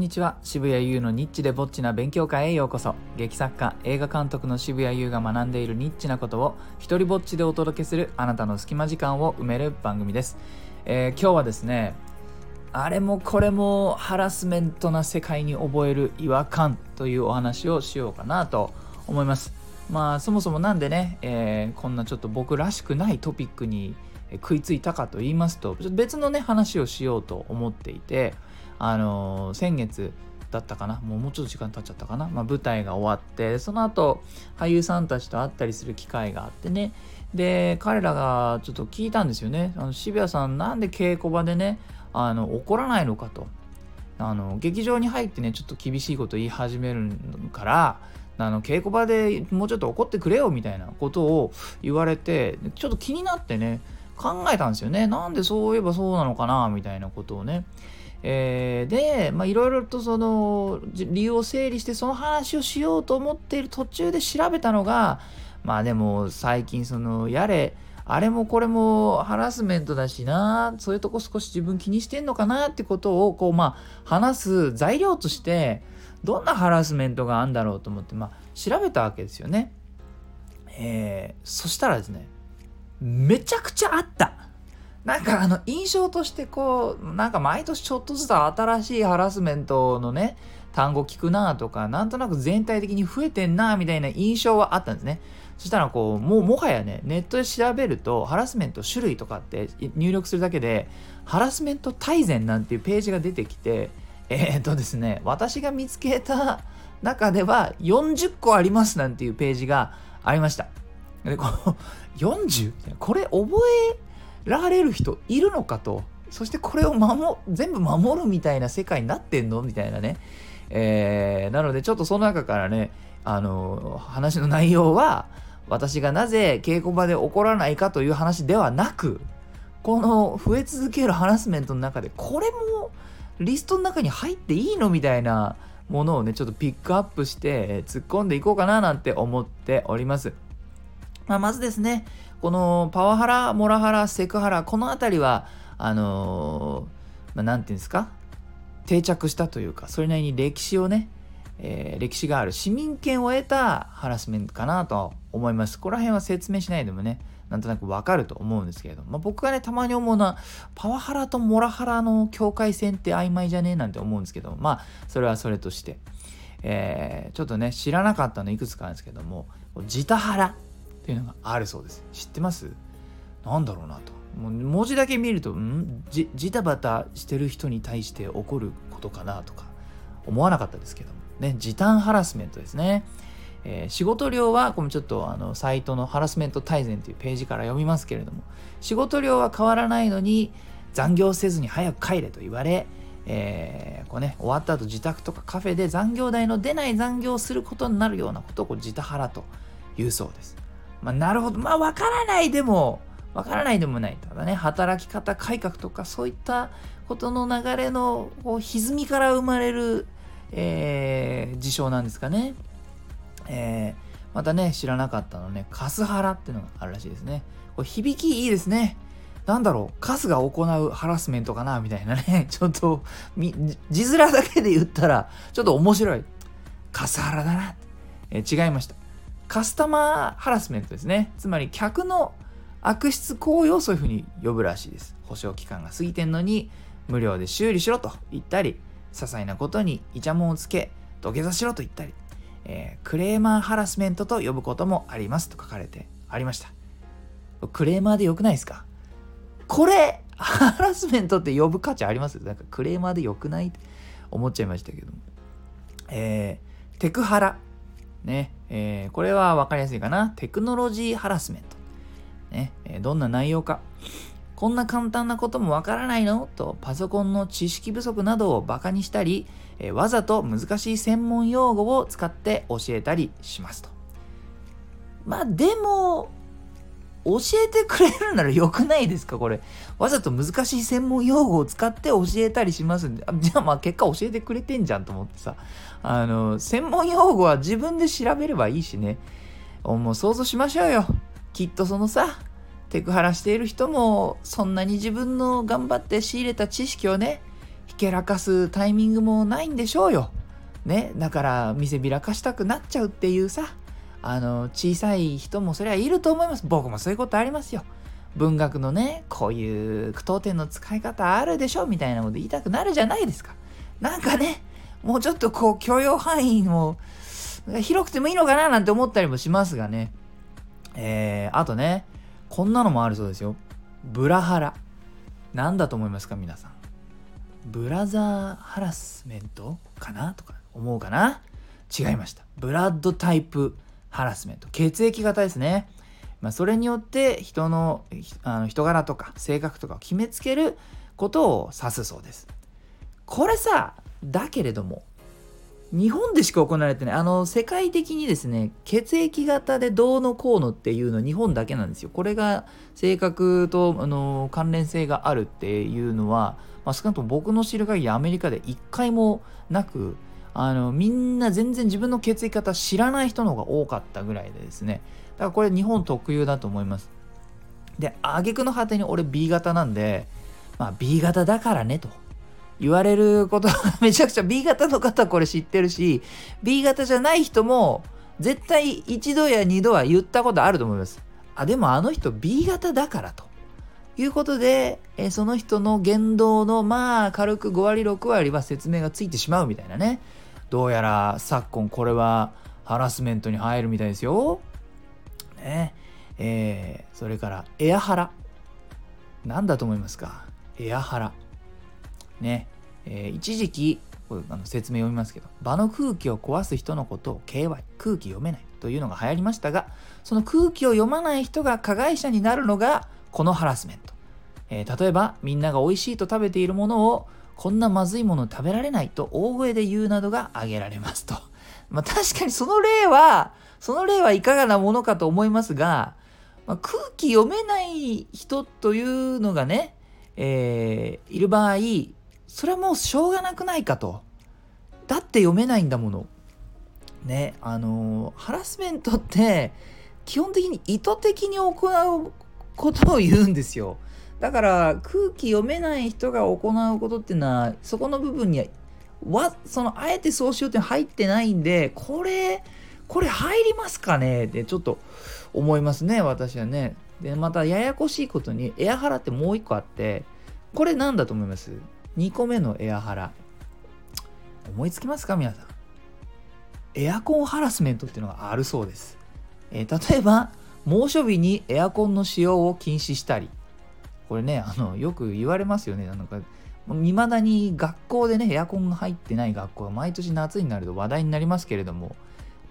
んにちは。渋谷優のニッチでぼっちな勉強会へようこそ。劇作家映画監督の渋谷優が学んでいるニッチなことを一人ぼっちでお届けするあなたの隙間時間を埋める番組です、えー今日はですねあれもこれもハラスメントな世界に覚える違和感というお話をしようかなと思います。まあそもそもなんでね、えーこんなちょっと僕らしくないトピックに食いついたかと言いますとちょっと別のね話をしようと思っていてあの先月だったかな？もうもうちょっと時間経っちゃったかな、まあ、舞台が終わってその後俳優さんたちと会ったりする機会があってね。で彼らがちょっと聞いたんですよね。あの渋谷さんなんで稽古場でねあの怒らないのかと。あの劇場に入ってねちょっと厳しいこと言い始めるからあの稽古場でもうちょっと怒ってくれよみたいなことを言われてちょっと気になってね考えたんですよね。なんでそういえばそうなのかな？みたいなことをね。えーでまあいろいろとその理由を整理してその話をしようと思っている途中で調べたのがまあでも最近そのやれあれもこれもハラスメントだしなそういうとこ少し自分気にしてんのかなってことをこうまあ話す材料としてどんなハラスメントがあるんだろうと思ってまあ調べたわけですよね。えーそしたらですねめちゃくちゃあったなんかあの印象としてこうなんか毎年ちょっとずつ新しいハラスメントのね単語聞くなとかなんとなく全体的に増えてんなみたいな印象はあったんですねそしたらこうもうもはやねネットで調べるとハラスメント種類とかって入力するだけでハラスメント大全なんていうページが出てきてえー、っとですね私が見つけた中では40個ありますなんていうページがありましたでこう 40? これ覚えられる人いるのかと。そしてこれを守全部守るみたいな世界になってんの？みたいなね、えーなのでちょっとその中からねあの話の内容は私がなぜ稽古場で怒らないかという話ではなくこの増え続けるハラスメントの中でこれもリストの中に入っていいのみたいなものをねちょっとピックアップして突っ込んでいこうかななんて思っております。まあ、まずですね、このパワハラ、モラハラ、セクハラ、この辺りは、あのーまあ、なんていうんですか、定着したというか、それなりに歴史をね、えー歴史がある市民権を得たハラスメントかなと思います。ここら辺は説明しないでもね、なんとなくわかると思うんですけれども、まあ、僕がね、たまに思うのは、パワハラとモラハラの境界線って曖昧じゃねえなんて思うんですけど、まあ、それはそれとして、えーちょっとね、知らなかったのいくつかあるんですけども、ジタハラ。っていうのがあるそうです。知ってます？なんだろうなと。もう文字だけ見ると、ん？じジタバタしてる人に対して起こることかなとか思わなかったですけども。ね、時短ハラスメントですね。えー仕事量は、このちょっとあのサイトのハラスメント大全というページから読みますけれども、仕事量は変わらないのに残業せずに早く帰れと言われ、えーこうね、終わった後自宅とかカフェで残業代の出ない残業をすることになるようなことをこう自他ハラというそうです。まあ、なるほど。まあ、わからないでも、わからないでもない。ただね、働き方改革とか、そういったことの流れのこう歪みから生まれる、えー事象なんですかね。えーまたね、知らなかったのね、カスハラっていうのがあるらしいですね。これ響きいいですね。なんだろう、カスが行うハラスメントかなみたいなね。ちょっと、字面だけで言ったら、ちょっと面白い。カスハラだな。えー違いました。カスタマーハラスメントですね。つまり客の悪質行為をそういうふうに呼ぶらしいです。保証期間が過ぎてんのに無料で修理しろと言ったり、些細なことにイチャモンをつけ土下座しろと言ったり、えークレーマーハラスメントと呼ぶこともありますと書かれてありました。クレーマーでよくないですか？これ、ハラスメントって呼ぶ価値あります？なんかクレーマーでよくない？って思っちゃいましたけども。えーテクハラ。ね、えーこれは分かりやすいかな。テクノロジーハラスメント。ね、えーどんな内容か。こんな簡単なこともわからないの？とパソコンの知識不足などをバカにしたり、えーわざと難しい専門用語を使って教えたりしますと。まあでも、教えてくれるならよくないですか？これ。わざと難しい専門用語を使って教えたりします。じゃあまあ結果教えてくれてんじゃんと思ってさ。あの、専門用語は自分で調べればいいしね。もう想像しましょうよ。きっとそのさ、テクハラしている人も、そんなに自分の頑張って仕入れた知識をね、引けらかすタイミングもないんでしょうよ。ね、だから見せびらかしたくなっちゃうっていうさ、あの、小さい人もそれはいると思います。僕もそういうことありますよ。文学のね、こういう句読点の使い方あるでしょみたいなこと言いたくなるじゃないですか。なんかね、もうちょっとこう許容範囲も広くてもいいのかななんて思ったりもしますがね。えー、あとね、こんなのもあるそうですよ。ブラハラ。何だと思いますか皆さん。ブラザーハラスメントかなとか思うかな？違いました。ブラッドタイプハラスメント。血液型ですね。まあ、それによって人のあの人柄とか性格とかを決めつけることを指すそうです。これさ、だけれども、日本でしか行われてない、あの、世界的にですね、血液型でどうのこうのっていうのは日本だけなんですよ。これが性格と、あの、関連性があるっていうのは、まあ、少なくとも僕の知る限りアメリカで一回もなく、あの、みんな全然自分の血液型知らない人の方が多かったぐらいでですね、だからこれ日本特有だと思います。で、挙句の果てに俺 B 型なんで、まあ B 型だからねと。言われることはめちゃくちゃ B 型の方はこれ知ってるし B 型じゃない人も絶対一度や二度は言ったことあると思います。あでもあの人 B 型だからと。いうことでえその人の言動のまあ軽く5割6割は説明がついてしまうみたいなね。どうやら昨今これはハラスメントに入るみたいですよ。ね。えー、それからエアハラ。何だと思いますか？エアハラ。ね、えー、一時期あの説明読みますけど場の空気を壊す人のことを KY 空気読めないというのが流行りましたがその空気を読まない人が加害者になるのがこのハラスメント、えー、例えばみんなが美味しいと食べているものをこんなまずいもの食べられないと大声で言うなどが挙げられますと。まあ確かにその例は、その例はいかがなものかと思いますが、まあ、空気読めない人というのがね、えー、いる場合、それはもうしょうがなくないかと。だって読めないんだもの。ね、あのハラスメントって基本的に意図的に行うことを言うんですよ。だから空気読めない人が行うことっていうのはそこの部分にはそのあえてそうしようって入ってないんでこれこれ入りますかね？ってちょっと思いますね私はね。でまたややこしいことにエアハラってもう一個あってこれ何だと思います？2個目のエアハラ。思いつきますか皆さん？エアコンハラスメントっていうのがあるそうです、えー、例えば猛暑日にエアコンの使用を禁止したり。これねあのよく言われますよね。なんかいまだに学校でねエアコンが入ってない学校が毎年夏になると話題になりますけれども。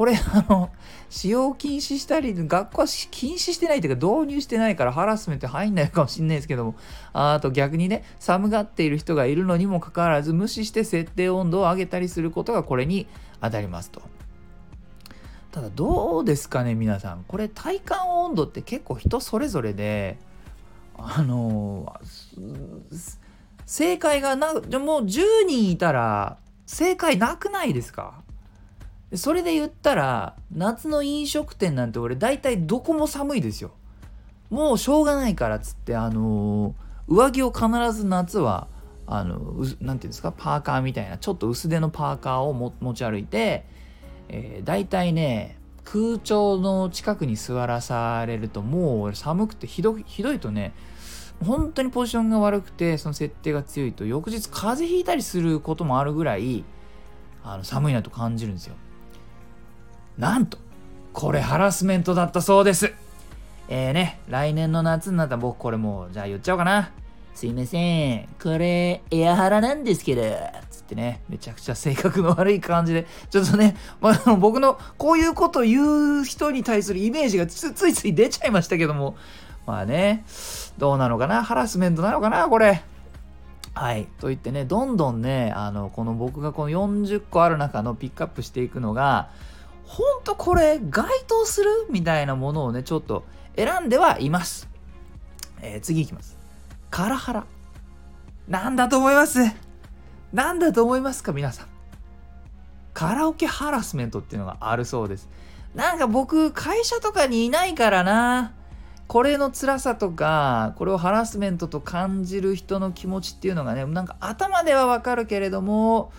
これあの使用禁止したり学校は禁止してないというか導入してないからハラスメント入んないかもしれないですけどもあと逆にね寒がっている人がいるのにもかかわらず無視して設定温度を上げたりすることがこれに当たりますと。ただどうですかね皆さんこれ体感温度って結構人それぞれであの正解がなもう10人いたら正解なくないですか？それで言ったら夏の飲食店なんて俺大体どこも寒いですよ。もうしょうがないからっつってあの上着を必ず夏はあの何て言うんですかパーカーみたいなちょっと薄手のパーカーを持ち歩いて、えー、大体ね空調の近くに座らされるともう寒くてひどひどいとね本当にポジションが悪くてその設定が強いと翌日風邪ひいたりすることもあるぐらいあの寒いなと感じるんですよ。なんと、これハラスメントだったそうです。えーね、来年の夏になったら僕これもう、じゃあ言っちゃおうかな。すいません、これエアハラなんですけど、つってね、めちゃくちゃ性格の悪い感じで、ちょっとね、まあ、僕のこういうこと言う人に対するイメージがついつい出ちゃいましたけども、まあね、どうなのかな？ハラスメントなのかな？これ。はい。と言ってね、どんどんね、あの、この僕がこの40個ある中のピックアップしていくのが、ほんとこれ該当する？みたいなものをね、ちょっと選んではいます。えー、次いきます。カラハラ。なんだと思います？なんだと思いますか皆さん。カラオケハラスメントっていうのがあるそうです。なんか僕、会社とかにいないからな。これの辛さとかこれをハラスメントと感じる人の気持ちっていうのがねなんか頭ではわかるけれども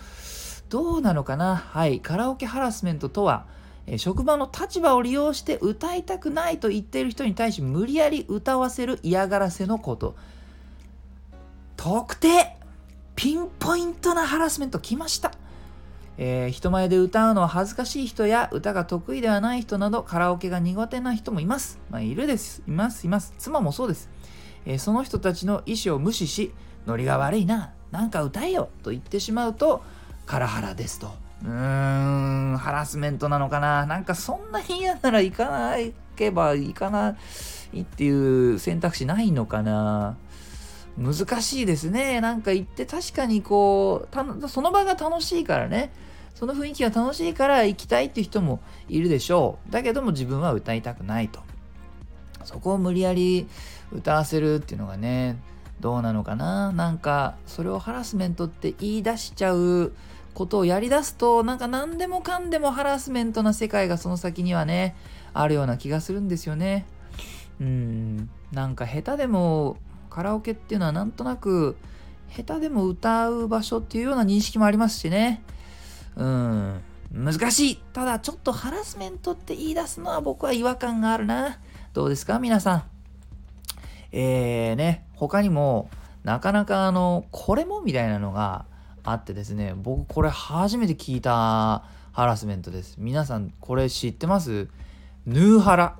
どうなのかな？はいカラオケハラスメントとは職場の立場を利用して歌いたくないと言っている人に対し無理やり歌わせる嫌がらせのこと特定ピンポイントなハラスメント来ましたえー、人前で歌うのは恥ずかしい人や歌が得意ではない人などカラオケが苦手な人もいます。まあ、いるです。います、います。妻もそうです。えー、その人たちの意思を無視し、ノリが悪いな、なんか歌えよと言ってしまうと、カラハラですと。うーん、ハラスメントなのかな。なんかそんなに嫌なら行かないけば行かないっていう選択肢ないのかな。難しいですね。なんか行って確かにこう、その場が楽しいからね。その雰囲気が楽しいから行きたいっていう人もいるでしょう。だけども自分は歌いたくないと。そこを無理やり歌わせるっていうのがね、どうなのかななんか、それをハラスメントって言い出しちゃうことをやりだすと、なんか何でもかんでもハラスメントな世界がその先にはね、あるような気がするんですよね。うん、なんか下手でもカラオケっていうのはなんとなく下手でも歌う場所っていうような認識もありますしね。うん、難しい。ただちょっとハラスメントって言い出すのは僕は違和感があるな。どうですか？皆さん。えーね、他にもなかなかあの、これもみたいなのがあってですね、僕これ初めて聞いたハラスメントです。皆さんこれ知ってます？ヌーハラ。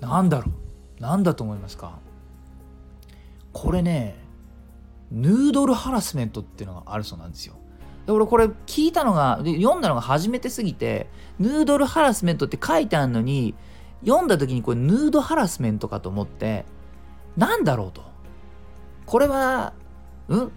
なんだろう？なんだと思いますか？これねヌードルハラスメントっていうのがあるそうなんですよ。で俺これ聞いたのが読んだのが初めてすぎてヌードルハラスメントって書いてあるのに読んだ時にこれヌードハラスメントかと思ってなんだろうと。これはうん？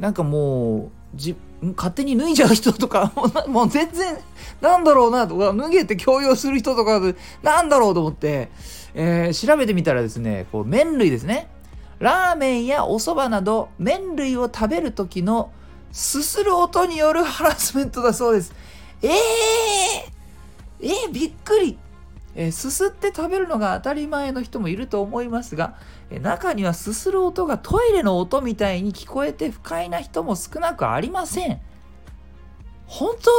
なんかもうじ勝手に脱いじゃう人とかもう全然なんだろうなとか脱げて強要する人とかなんだろうと思って、えー、調べてみたらですねこう麺類ですねラーメンやお蕎麦など麺類を食べる時のすする音によるハラスメントだそうです。えー、えー、びっくり。えー、すすって食べるのが当たり前の人もいると思いますが、中にはすする音がトイレの音みたいに聞こえて不快な人も少なくありません。本当？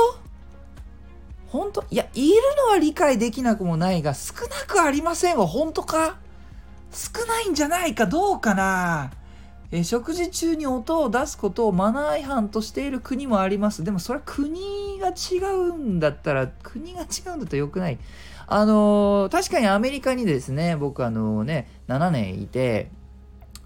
本当？いや、いるのは理解できなくもないが、少なくありませんわ。本当か？少ないんじゃないかどうかな？え食事中に音を出すことをマナー違反としている国もあります。でもそれは国が違うんだったら、国が違うんだったらよくない。あの、確かにアメリカにですね、僕あのね、7年いて、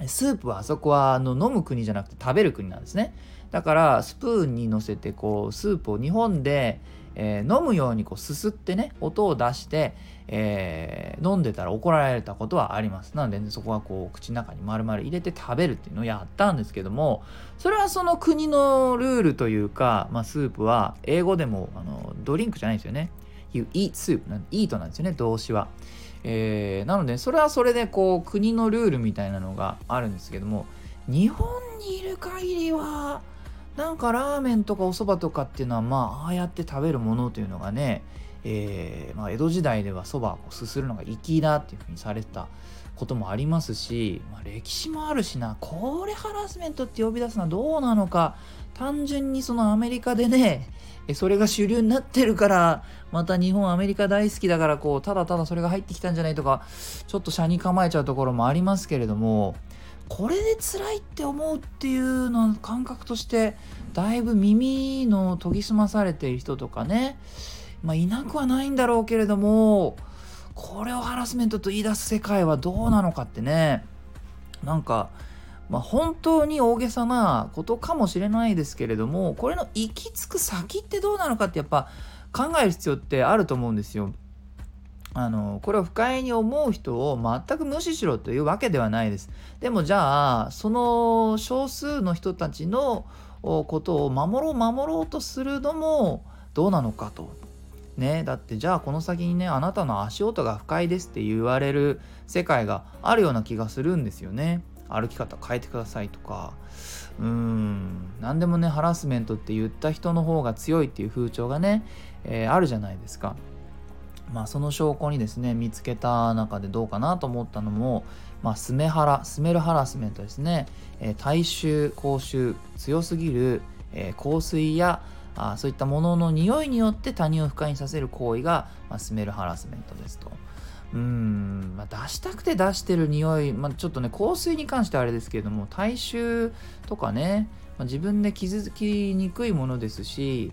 スープはあそこはあの飲む国じゃなくて食べる国なんですね。だからスプーンに乗せてこうスープを日本で、えー、飲むようにこうすすってね音を出して、えー、飲んでたら怒られたことはありますなので、ね、そこはこう口の中に丸々入れて食べるっていうのをやったんですけどもそれはその国のルールというか、まあ、スープは英語でもあのドリンクじゃないですよね You eat soup eat なんですよね動詞は、えー、なのでそれはそれでこう国のルールみたいなのがあるんですけども日本にいる限りはなんかラーメンとかお蕎麦とかっていうのはまあああやって食べるものというのがね、えー、まあ、江戸時代では蕎麦をすするのが粋だっていうふうにされてたこともありますし、まあ、歴史もあるしなこれハラスメントって呼び出すのはどうなのか単純にそのアメリカでねそれが主流になってるからまた日本アメリカ大好きだからこうただただそれが入ってきたんじゃないとかちょっと車に構えちゃうところもありますけれどもこれで辛いって思うっていうの感覚としてだいぶ耳の研ぎ澄まされている人とかね、まあ、いなくはないんだろうけれどもこれをハラスメントと言い出す世界はどうなのかってねなんか、まあ、本当に大げさなことかもしれないですけれどもこれの行き着く先ってどうなのかってやっぱ考える必要ってあると思うんですよ。あのこれを不快に思う人を全く無視しろというわけではないです。でもじゃあその少数の人たちのことを守ろう守ろうとするのもどうなのかと。ね、だってじゃあこの先にねあなたの足音が不快ですって言われる世界があるような気がするんですよね。歩き方変えてくださいとかうーん何でもねハラスメントって言った人の方が強いっていう風潮がね、えー、あるじゃないですか。まあ、その証拠にですね見つけた中でどうかなと思ったのも、まあ、スメハラスメルハラスメントですね、えー、大衆口臭強すぎる、えー、香水やあそういったものの匂いによって他人を不快にさせる行為が、まあ、スメルハラスメントですと。うん、まあ、出したくて出してる匂い、まあ、ちょっとね香水に関してはあれですけれども体臭とかね、まあ、自分で傷つきにくいものですし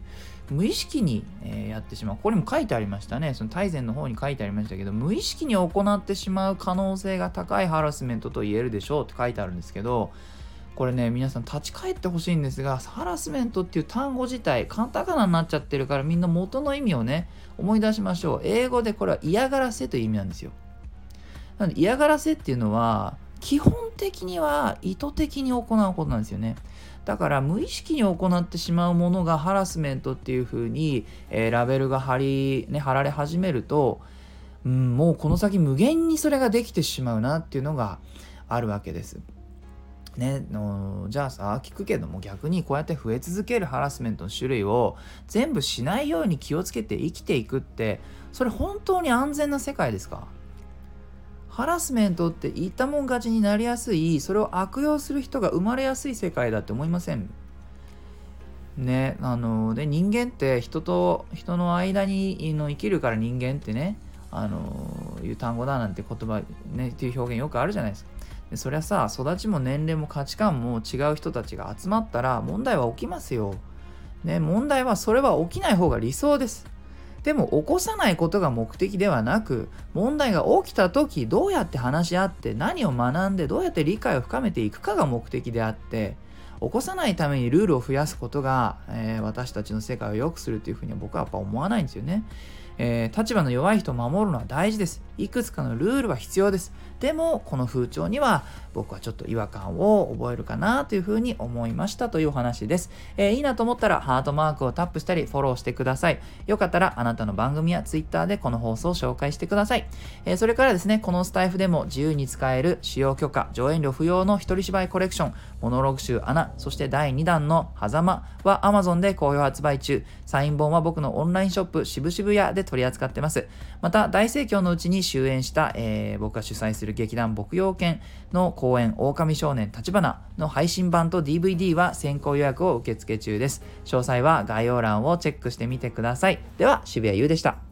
無意識に、え、やってしまう。ここにも書いてありましたね。その大前の方に書いてありましたけど無意識に行ってしまう可能性が高いハラスメントと言えるでしょうって書いてあるんですけどこれね皆さん立ち返ってほしいんですがハラスメントっていう単語自体カタカナになっちゃってるからみんな元の意味をね思い出しましょう。英語でこれは嫌がらせという意味なんですよ。なので嫌がらせっていうのは基本的には意図的に行うことなんですよね。だから無意識に行ってしまうものがハラスメントっていう風に、えー、ラベルが貼り、ね、貼られ始めると、うん、もうこの先無限にそれができてしまうなっていうのがあるわけです。ね、のじゃあさ聞くけども逆にこうやって増え続けるハラスメントの種類を全部しないように気をつけて生きていくってそれ本当に安全な世界ですか？ハラスメントって言ったもん勝ちになりやすいそれを悪用する人が生まれやすい世界だって思いません？ねあので人間って人と人の間にの生きるから人間ってねあのいう単語だなんて言葉ねっていう表現よくあるじゃないですか。でそりゃさ育ちも年齢も価値観も違う人たちが集まったら問題は起きますよ。ね、問題はそれは起きない方が理想です。でも起こさないことが目的ではなく問題が起きた時どうやって話し合って何を学んでどうやって理解を深めていくかが目的であって起こさないためにルールを増やすことが、えー、私たちの世界を良くするというふうには僕はやっぱ思わないんですよね。えー、立場の弱い人を守るのは大事です。いくつかのルールは必要です。でも、この風潮には僕はちょっと違和感を覚えるかなというふうに思いましたというお話です。えー、いいなと思ったらハートマークをタップしたりフォローしてください。よかったらあなたの番組や Twitter でこの放送を紹介してください。えー、それからですね、このスタイフでも自由に使える使用許可、上演料不要の一人芝居コレクション、モノログ集アナ、そして第2弾の狭間は Amazon で好評発売中。サイン本は僕のオンラインショップ渋々屋で取り扱ってます。また、大盛況のうちに終演した、えー、僕が主催する劇団牧羊犬の公演、狼少年立花の配信版と DVD は先行予約を受付中です。詳細は概要欄をチェックしてみてください。では、渋谷優でした。